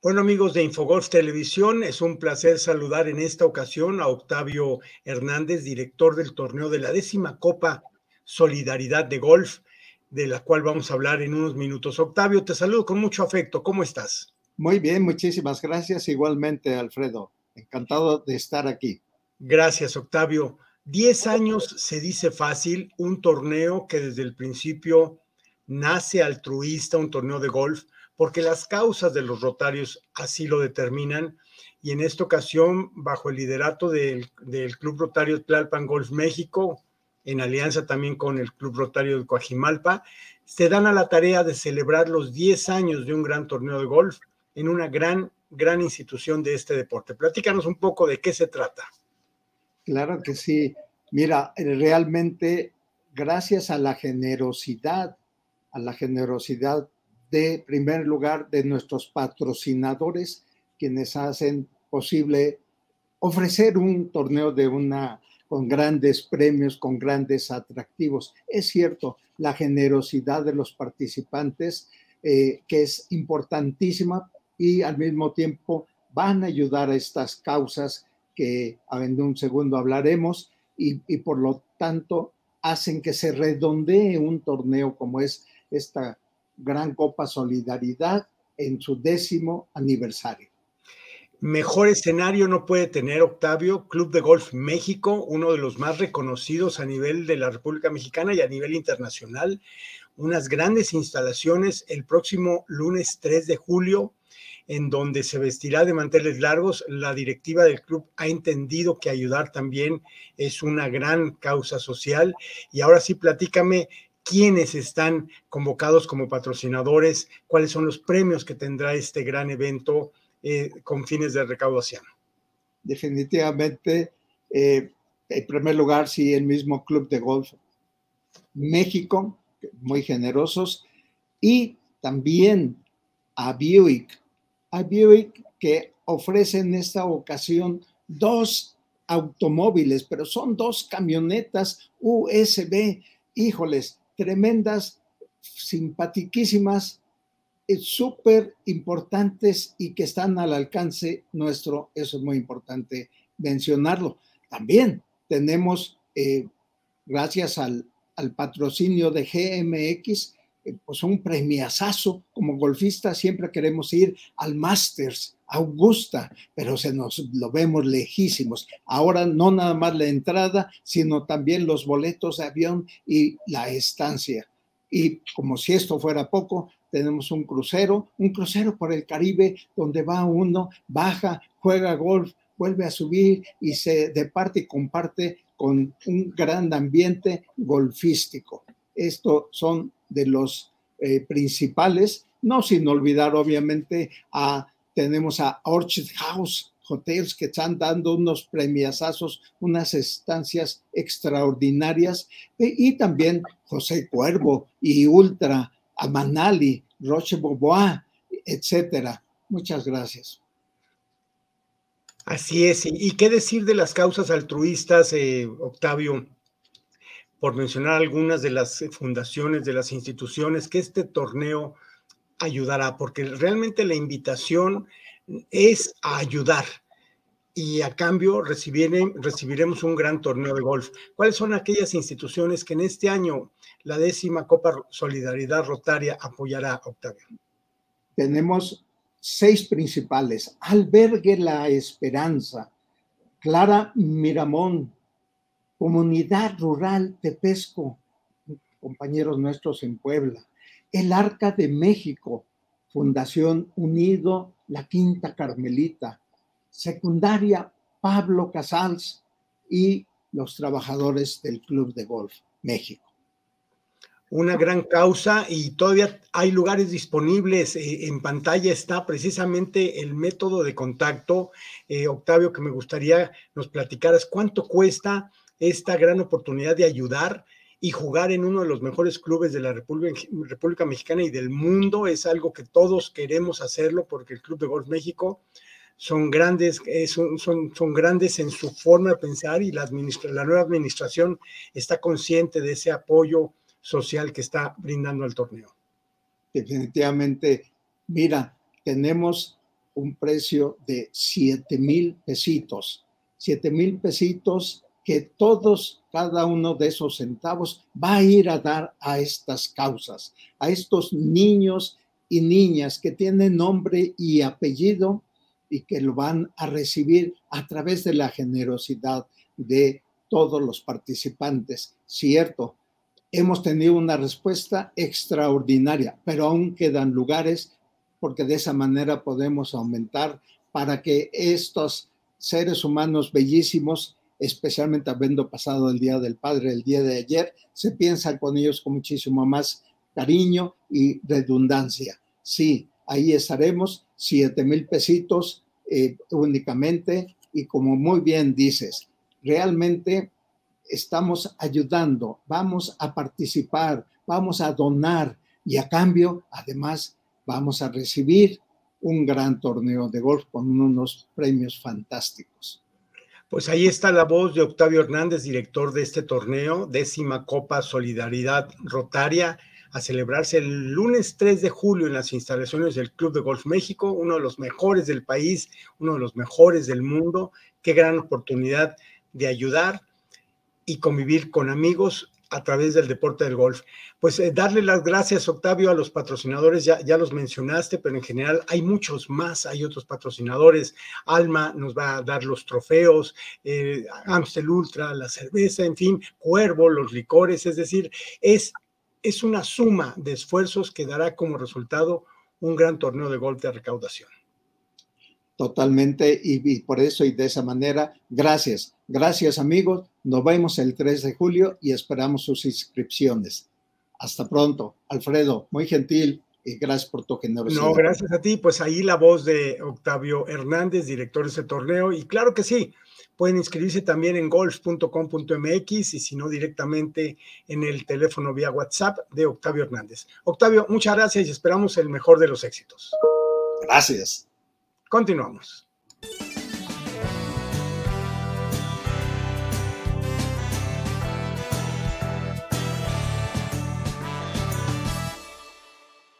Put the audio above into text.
Bueno amigos de Infogolf Televisión, es un placer saludar en esta ocasión a Octavio Hernández, director del torneo de la décima Copa Solidaridad de Golf, de la cual vamos a hablar en unos minutos. Octavio, te saludo con mucho afecto. ¿Cómo estás? Muy bien, muchísimas gracias. Igualmente, Alfredo. Encantado de estar aquí. Gracias, Octavio. Diez años se dice fácil, un torneo que desde el principio nace altruista, un torneo de golf, porque las causas de los rotarios así lo determinan. Y en esta ocasión, bajo el liderato del, Club Rotario Tlalpan Golf México, en alianza también con el Club Rotario de Coajimalpa, se dan a la tarea de celebrar los 10 años de un gran torneo de golf en una gran, gran institución de este deporte. Platícanos un poco de qué se trata. Claro que sí. Mira, realmente gracias a la generosidad, a la generosidad de primer lugar de nuestros patrocinadores, quienes hacen posible ofrecer un torneo de una con grandes premios, con grandes atractivos. Es cierto, la generosidad de los participantes, eh, que es importantísima y al mismo tiempo van a ayudar a estas causas que en un segundo hablaremos y, y por lo tanto hacen que se redondee un torneo como es esta Gran Copa Solidaridad en su décimo aniversario. Mejor escenario no puede tener Octavio, Club de Golf México, uno de los más reconocidos a nivel de la República Mexicana y a nivel internacional. Unas grandes instalaciones el próximo lunes 3 de julio, en donde se vestirá de manteles largos. La directiva del club ha entendido que ayudar también es una gran causa social. Y ahora sí, platícame quiénes están convocados como patrocinadores, cuáles son los premios que tendrá este gran evento eh, con fines de recaudación. Definitivamente, eh, en primer lugar, sí, el mismo Club de Golf México, muy generosos, y también a Buick, a Buick que ofrece en esta ocasión dos automóviles, pero son dos camionetas USB. Híjoles, tremendas, simpatiquísimas, eh, súper importantes y que están al alcance nuestro. Eso es muy importante mencionarlo. También tenemos, eh, gracias al, patrocinio de GMX, eh, pues un premiazazo. Como golfista siempre queremos ir al Masters, Augusta, pero se nos lo vemos lejísimos. Ahora no nada más la entrada, sino también los boletos de avión y la estancia. Y como si esto fuera poco, tenemos un crucero, un crucero por el Caribe donde va uno, baja, juega golf, vuelve a subir y se departe y comparte con un gran ambiente golfístico. Estos son de los eh, principales, no sin olvidar obviamente a tenemos a Orchid House Hotels que están dando unos premiazazos, unas estancias extraordinarias, e, y también José Cuervo y Ultra, Amanali, Roche Bobois, etcétera. Muchas gracias. Así es. ¿Y qué decir de las causas altruistas, eh, Octavio? Por mencionar algunas de las fundaciones, de las instituciones que este torneo ayudará, porque realmente la invitación es a ayudar y a cambio recibiremos un gran torneo de golf. ¿Cuáles son aquellas instituciones que en este año la décima Copa Solidaridad Rotaria apoyará, Octavio? Tenemos seis principales. Albergue La Esperanza, Clara Miramón, Comunidad Rural Tepesco, compañeros nuestros en Puebla, el Arca de México, Fundación Unido, la Quinta Carmelita, Secundaria Pablo Casals y los trabajadores del Club de Golf México. Una gran causa y todavía hay lugares disponibles. Eh, en pantalla está precisamente el método de contacto. Eh, Octavio, que me gustaría nos platicaras cuánto cuesta esta gran oportunidad de ayudar y jugar en uno de los mejores clubes de la República, Mexicana y del mundo es algo que todos queremos hacerlo porque el Club de Golf México son grandes, eh, son, son, grandes en su forma de pensar y la, la nueva administración está consciente de ese apoyo social que está brindando al torneo. Definitivamente, mira, tenemos un precio de 7 mil pesitos. 7 mil pesitos que todos, cada uno de esos centavos va a ir a dar a estas causas, a estos niños y niñas que tienen nombre y apellido y que lo van a recibir a través de la generosidad de todos los participantes. Cierto, hemos tenido una respuesta extraordinaria, pero aún quedan lugares porque de esa manera podemos aumentar para que estos seres humanos bellísimos, especialmente habiendo pasado el Día del Padre el día de ayer, se piensa con ellos con muchísimo más cariño y redundancia. Sí, ahí estaremos, siete mil pesitos eh, únicamente, y como muy bien dices, realmente estamos ayudando, vamos a participar, vamos a donar y a cambio, además, vamos a recibir un gran torneo de golf con unos premios fantásticos. Pues ahí está la voz de Octavio Hernández, director de este torneo, décima Copa Solidaridad Rotaria, a celebrarse el lunes 3 de julio en las instalaciones del Club de Golf México, uno de los mejores del país, uno de los mejores del mundo. Qué gran oportunidad de ayudar y convivir con amigos a través del deporte del golf. Pues eh, darle las gracias, Octavio, a los patrocinadores, ya, ya los mencionaste, pero en general hay muchos más, hay otros patrocinadores. Alma nos va a dar los trofeos, eh, Amstel Ultra, la cerveza, en fin, Cuervo, los licores, es decir, es, es una suma de esfuerzos que dará como resultado un gran torneo de golf de recaudación. Totalmente, y, y por eso y de esa manera, gracias, gracias amigos nos vemos el 3 de julio y esperamos sus inscripciones. Hasta pronto. Alfredo, muy gentil y gracias por tu generosidad. No, gracias a ti. Pues ahí la voz de Octavio Hernández, director de este torneo. Y claro que sí, pueden inscribirse también en golf.com.mx y si no directamente en el teléfono vía WhatsApp de Octavio Hernández. Octavio, muchas gracias y esperamos el mejor de los éxitos. Gracias. Continuamos.